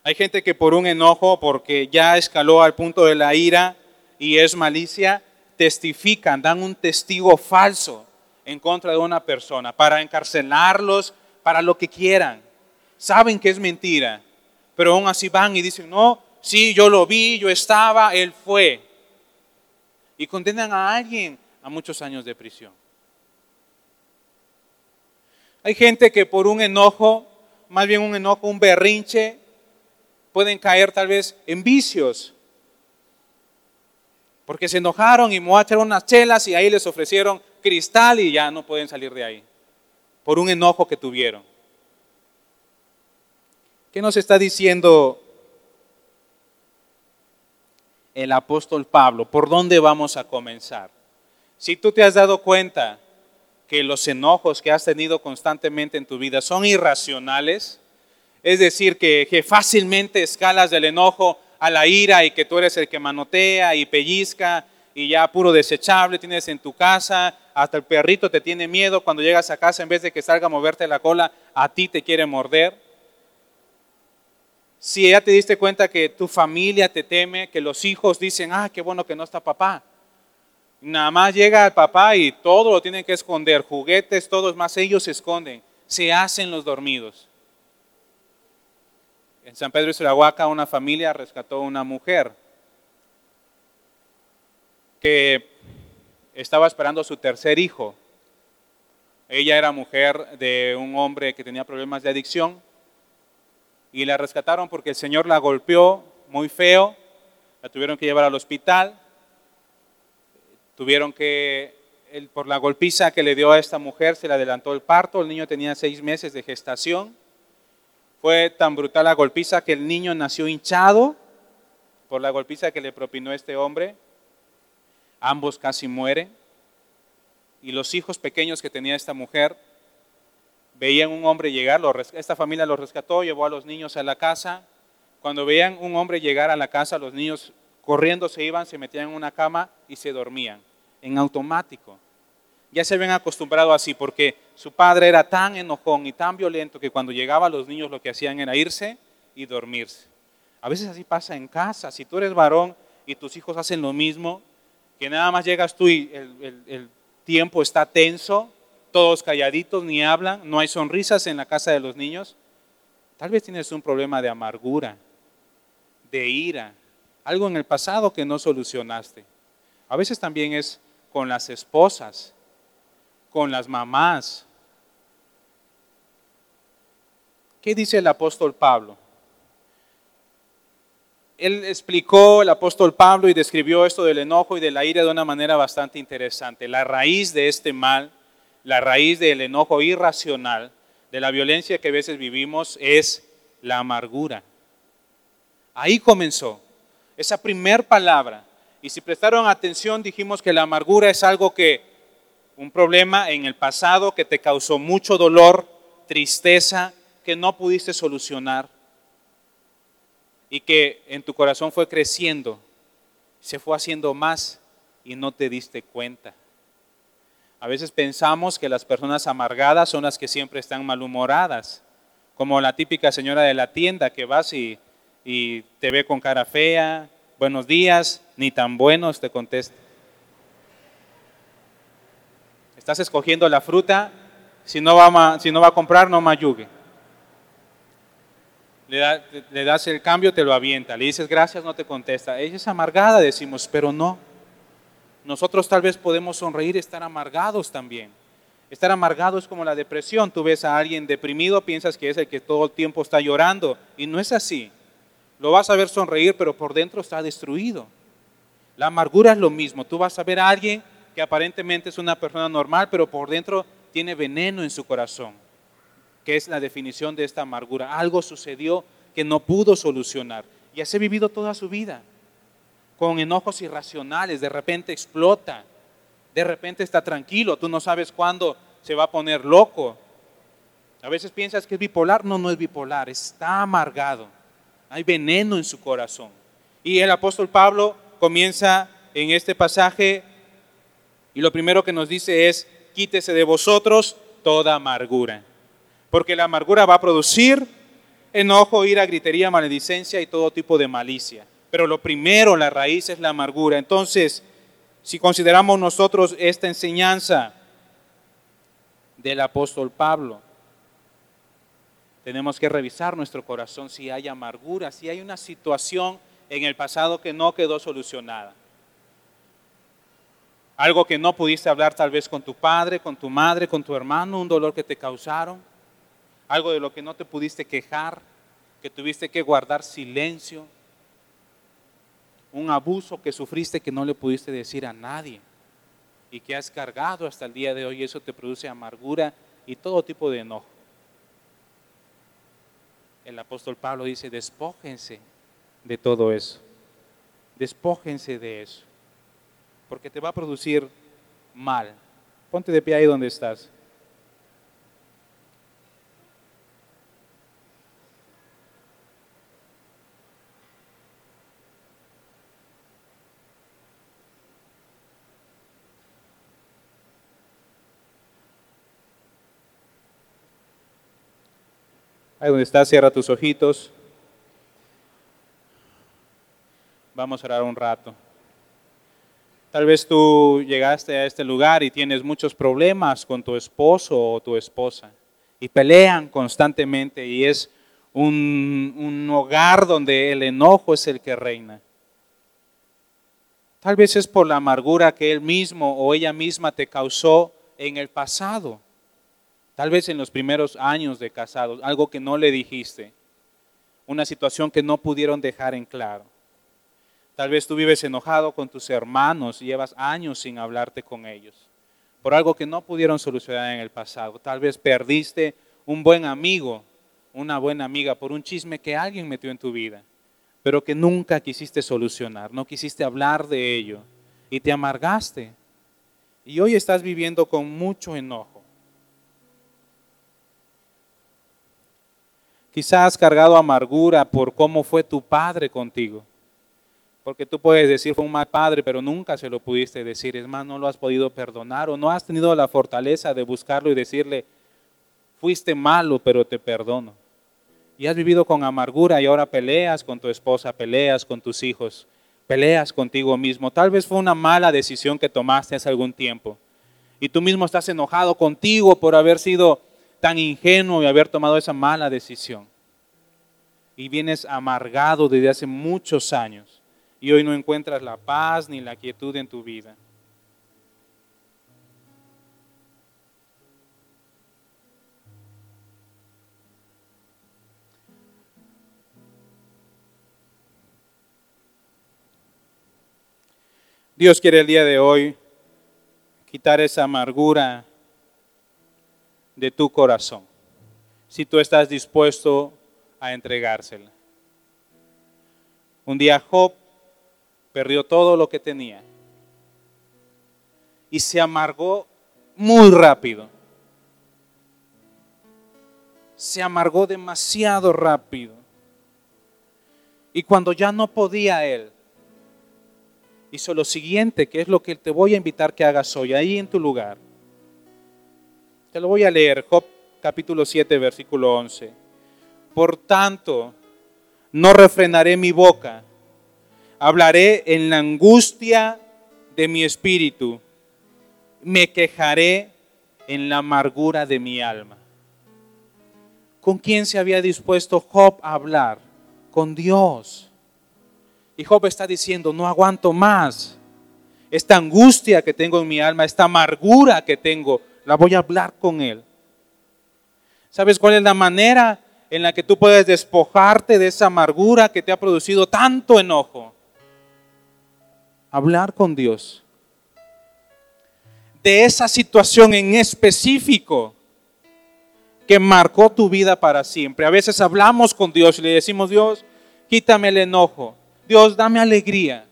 Speaker 2: hay gente que por un enojo, porque ya escaló al punto de la ira y es malicia, testifican, dan un testigo falso en contra de una persona para encarcelarlos, para lo que quieran. Saben que es mentira, pero aún así van y dicen, no, sí, yo lo vi, yo estaba, él fue. Y condenan a alguien a muchos años de prisión. Hay gente que por un enojo, más bien un enojo, un berrinche, pueden caer tal vez en vicios. Porque se enojaron y me voy a unas chelas y ahí les ofrecieron cristal y ya no pueden salir de ahí. Por un enojo que tuvieron. ¿Qué nos está diciendo el apóstol Pablo? ¿Por dónde vamos a comenzar? Si tú te has dado cuenta que los enojos que has tenido constantemente en tu vida son irracionales, es decir, que, fácilmente escalas del enojo a la ira y que tú eres el que manotea y pellizca y ya puro desechable tienes en tu casa, hasta el perrito te tiene miedo cuando llegas a casa en vez de que salga a moverte la cola, a ti te quiere morder. Si ya te diste cuenta que tu familia te teme, que los hijos dicen, ah, qué bueno que no está papá, Nada más llega el papá y todo lo tienen que esconder, juguetes, todos más ellos se esconden, se hacen los dormidos. En San Pedro y Huaca una familia rescató a una mujer que estaba esperando a su tercer hijo. Ella era mujer de un hombre que tenía problemas de adicción y la rescataron porque el Señor la golpeó muy feo, la tuvieron que llevar al hospital Tuvieron que, por la golpiza que le dio a esta mujer, se le adelantó el parto, el niño tenía seis meses de gestación. Fue tan brutal la golpiza que el niño nació hinchado por la golpiza que le propinó este hombre. Ambos casi mueren. Y los hijos pequeños que tenía esta mujer veían un hombre llegar, esta familia los rescató, llevó a los niños a la casa. Cuando veían un hombre llegar a la casa, los niños corriendo se iban, se metían en una cama y se dormían en automático. Ya se habían acostumbrado así porque su padre era tan enojón y tan violento que cuando llegaba los niños lo que hacían era irse y dormirse. A veces así pasa en casa. Si tú eres varón y tus hijos hacen lo mismo, que nada más llegas tú y el, el tiempo está tenso, todos calladitos, ni hablan, no hay sonrisas en la casa de los niños, tal vez tienes un problema de amargura, de ira, algo en el pasado que no solucionaste. A veces también es con las esposas, con las mamás. ¿Qué dice el apóstol Pablo? Él explicó, el apóstol Pablo, y describió esto del enojo y de la ira de una manera bastante interesante. La raíz de este mal, la raíz del enojo irracional, de la violencia que a veces vivimos, es la amargura. Ahí comenzó. Esa primer palabra y si prestaron atención, dijimos que la amargura es algo que, un problema en el pasado que te causó mucho dolor, tristeza, que no pudiste solucionar y que en tu corazón fue creciendo, se fue haciendo más y no te diste cuenta. A veces pensamos que las personas amargadas son las que siempre están malhumoradas, como la típica señora de la tienda que vas y, y te ve con cara fea, buenos días, ni tan buenos te contesta. Estás escogiendo la fruta, si no va a, comprar, no mayugue. Le, le das el cambio, te lo avienta. Le dices gracias, no te contesta. Ella es amargada, decimos, pero no. Nosotros tal vez podemos sonreír, estar amargados también. Estar amargado es como la depresión. Tú ves a alguien deprimido, piensas que es el que todo el tiempo está llorando. Y no es así. Lo vas a ver sonreír, pero por dentro está destruido. La amargura es lo mismo. Tú vas a ver a alguien que aparentemente es una persona normal, pero por dentro tiene veneno en su corazón, que es la definición de esta amargura. Algo sucedió que no pudo solucionar y así ha vivido toda su vida, con enojos irracionales, de repente explota, de repente está tranquilo, tú no sabes cuándo se va a poner loco. A veces piensas que es bipolar, no, no es bipolar, está amargado hay veneno en su corazón. Y el apóstol Pablo comienza en este pasaje y lo primero que nos dice es, quítese de vosotros toda amargura, porque la amargura va a producir enojo, ira, gritería, maledicencia y todo tipo de malicia. Pero lo primero, la raíz es la amargura. Entonces, si consideramos nosotros esta enseñanza del apóstol Pablo, Tenemos que revisar nuestro corazón si hay amargura, si hay una situación en el pasado que no quedó solucionada. Algo que no pudiste hablar tal vez con tu padre, con tu madre, con tu hermano, un dolor que te causaron, algo de lo que no te pudiste quejar, que tuviste que guardar silencio, un abuso que sufriste que no le pudiste decir a nadie y que has cargado hasta el día de hoy, eso te produce amargura y todo tipo de enojo. El apóstol Pablo dice, despójense de todo eso, despójense de eso, porque te va a producir mal. Ponte de pie ahí donde estás. Ahí donde estás, cierra tus ojitos. Vamos a orar un rato. Tal vez tú llegaste a este lugar y tienes muchos problemas con tu esposo o tu esposa y pelean constantemente y es un, un, hogar donde el enojo es el que reina. Tal vez es por la amargura que él mismo o ella misma te causó en el pasado. Tal vez en los primeros años de casados, algo que no le dijiste, una situación que no pudieron dejar en claro. Tal vez tú vives enojado con tus hermanos y llevas años sin hablarte con ellos por algo que no pudieron solucionar en el pasado. Tal vez perdiste un buen amigo, una buena amiga por un chisme que alguien metió en tu vida, pero que nunca quisiste solucionar, no quisiste hablar de ello y te amargaste. Y hoy estás viviendo con mucho enojo. Quizás cargado amargura por cómo fue tu padre contigo. Porque tú puedes decir fue un mal padre, pero nunca se lo pudiste decir. Es más, no lo has podido perdonar o no has tenido la fortaleza de buscarlo y decirle, fuiste malo, pero te perdono. Y has vivido con amargura y ahora peleas con tu esposa, peleas con tus hijos, peleas contigo mismo. Tal vez fue una mala decisión que tomaste hace algún tiempo. Y tú mismo estás enojado contigo por haber sido tan ingenuo y haber tomado esa mala decisión. Y vienes amargado desde hace muchos años y hoy no encuentras la paz ni la quietud en tu vida. Dios quiere el día de hoy quitar esa amargura de tu corazón, si tú estás dispuesto a entregársela. Un día Job perdió todo lo que tenía y se amargó muy rápido. Se amargó demasiado rápido. Y cuando ya no podía él, hizo lo siguiente, que es lo que te voy a invitar que hagas hoy, ahí en tu lugar te lo voy a leer, Job capítulo 7, versículo 11. Por tanto, no refrenaré mi boca, hablaré en la angustia de mi espíritu, me quejaré en la amargura de mi alma. ¿Con quién se había dispuesto Job a hablar? Con Dios. Y Job está diciendo, no aguanto más. Esta angustia que tengo en mi alma, esta amargura que tengo, la voy a hablar con Él. ¿Sabes cuál es la manera en la que tú puedes despojarte de esa amargura que te ha producido tanto enojo? Hablar con Dios. De esa situación en específico que marcó tu vida para siempre. A veces hablamos con Dios y le decimos, Dios, quítame el enojo. Dios, dame alegría.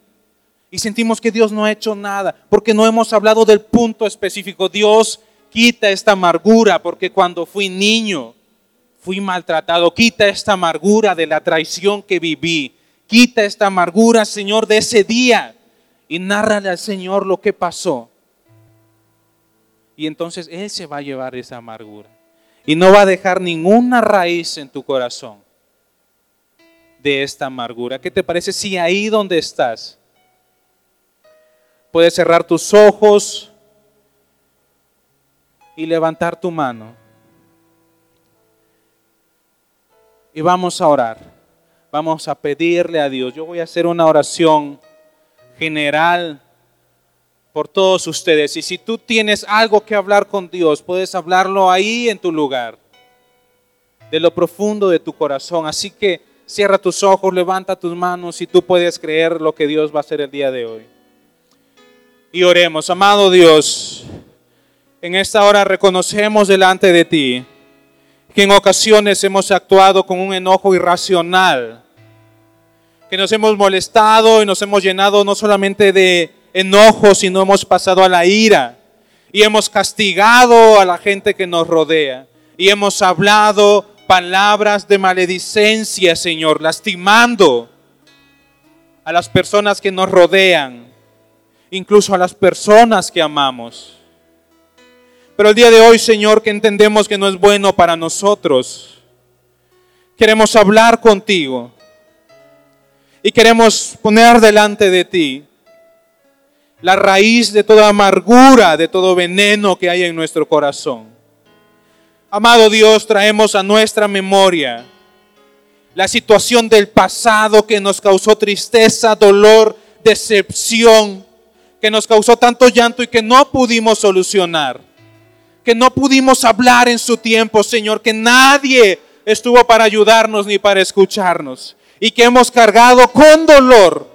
Speaker 2: Y sentimos que Dios no ha hecho nada porque no hemos hablado del punto específico. Dios, Quita esta amargura porque cuando fui niño fui maltratado. Quita esta amargura de la traición que viví. Quita esta amargura, Señor, de ese día. Y nárrale al Señor lo que pasó. Y entonces Él se va a llevar esa amargura. Y no va a dejar ninguna raíz en tu corazón de esta amargura. ¿Qué te parece si ahí donde estás puedes cerrar tus ojos? Y levantar tu mano. y vamos a orar. Vamos a pedirle a Dios. Yo voy a hacer una oración general por todos ustedes. Y si tú tienes algo que hablar con Dios, puedes hablarlo ahí en tu lugar, de lo profundo de tu corazón. Así que cierra tus ojos, levanta tus manos y tú puedes creer lo que Dios va a hacer el día de hoy. Y oremos, amado Dios, en esta hora reconocemos delante de ti que en ocasiones hemos actuado con un enojo irracional, que nos hemos molestado y nos hemos llenado no solamente de enojo, sino hemos pasado a la ira y hemos castigado a la gente que nos rodea y hemos hablado palabras de maledicencia, Señor, lastimando a las personas que nos rodean, incluso a las personas que amamos. Pero el día de hoy, Señor, que entendemos que no es bueno para nosotros, queremos hablar contigo y queremos poner delante de ti la raíz de toda amargura, de todo veneno que hay en nuestro corazón. Amado Dios, traemos a nuestra memoria la situación del pasado que nos causó tristeza, dolor, decepción, que nos causó tanto llanto y que no pudimos solucionar que no pudimos hablar en su tiempo, Señor, que nadie estuvo para ayudarnos ni para escucharnos y que hemos cargado con dolor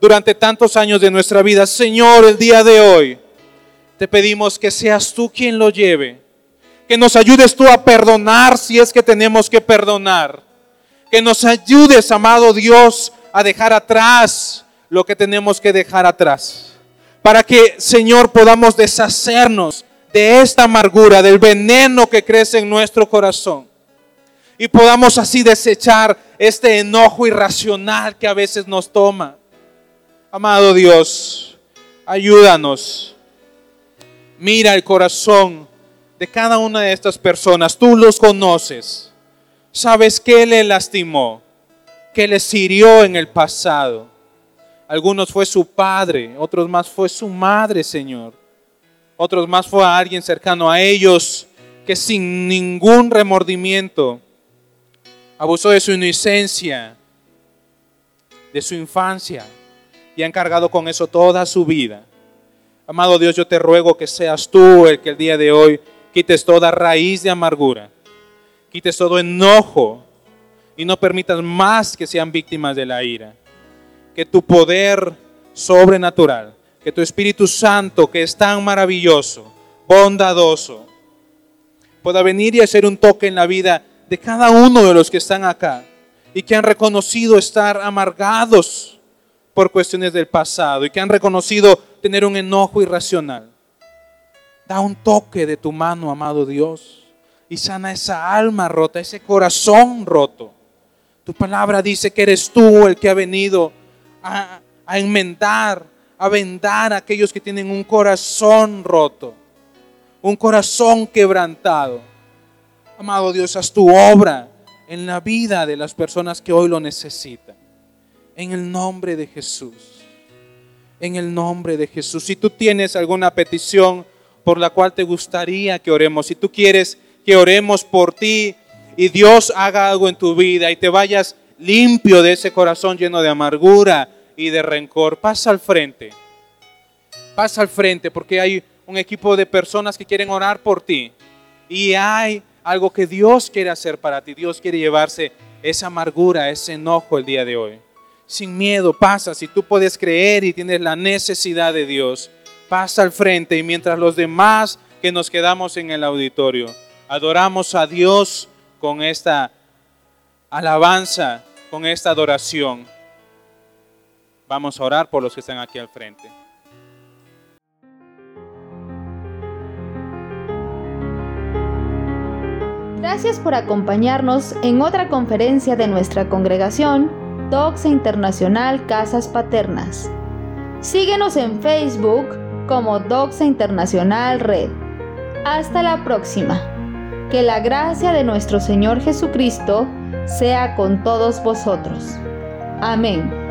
Speaker 2: durante tantos años de nuestra vida. Señor, el día de hoy te pedimos que seas tú quien lo lleve, que nos ayudes tú a perdonar si es que tenemos que perdonar, que nos ayudes, amado Dios, a dejar atrás lo que tenemos que dejar atrás, para que, Señor, podamos deshacernos de esta amargura, del veneno que crece en nuestro corazón. Y podamos así desechar este enojo irracional que a veces nos toma. Amado Dios, ayúdanos. Mira el corazón de cada una de estas personas. Tú los conoces. Sabes qué le lastimó, qué le hirió en el pasado. Algunos fue su padre, otros más fue su madre, Señor otros más fue a alguien cercano a ellos que sin ningún remordimiento abusó de su inocencia, de su infancia y ha encargado con eso toda su vida. Amado Dios, yo te ruego que seas tú el que el día de hoy quites toda raíz de amargura, quites todo enojo y no permitas más que sean víctimas de la ira. Que tu poder sobrenatural que tu Espíritu Santo, que es tan maravilloso, bondadoso, pueda venir y hacer un toque en la vida de cada uno de los que están acá y que han reconocido estar amargados por cuestiones del pasado y que han reconocido tener un enojo irracional. Da un toque de tu mano, amado Dios, y sana esa alma rota, ese corazón roto. Tu palabra dice que eres tú el que ha venido a, a enmendar a vendar a aquellos que tienen un corazón roto, un corazón quebrantado. Amado Dios, haz tu obra en la vida de las personas que hoy lo necesitan. En el nombre de Jesús. En el nombre de Jesús. Si tú tienes alguna petición por la cual te gustaría que oremos, si tú quieres que oremos por ti y Dios haga algo en tu vida y te vayas limpio de ese corazón lleno de amargura, y de rencor, pasa al frente. Pasa al frente porque hay un equipo de personas que quieren orar por ti. Y hay algo que Dios quiere hacer para ti. Dios quiere llevarse esa amargura, ese enojo el día de hoy. Sin miedo, pasa. Si tú puedes creer y tienes la necesidad de Dios, pasa al frente. Y mientras los demás que nos quedamos en el auditorio, adoramos a Dios con esta alabanza, con esta adoración. Vamos a orar por los que están aquí al frente.
Speaker 1: Gracias por acompañarnos en otra conferencia de nuestra congregación, Doxa Internacional Casas Paternas. Síguenos en Facebook como Doxa Internacional Red. Hasta la próxima. Que la gracia de nuestro Señor Jesucristo sea con todos vosotros. Amén.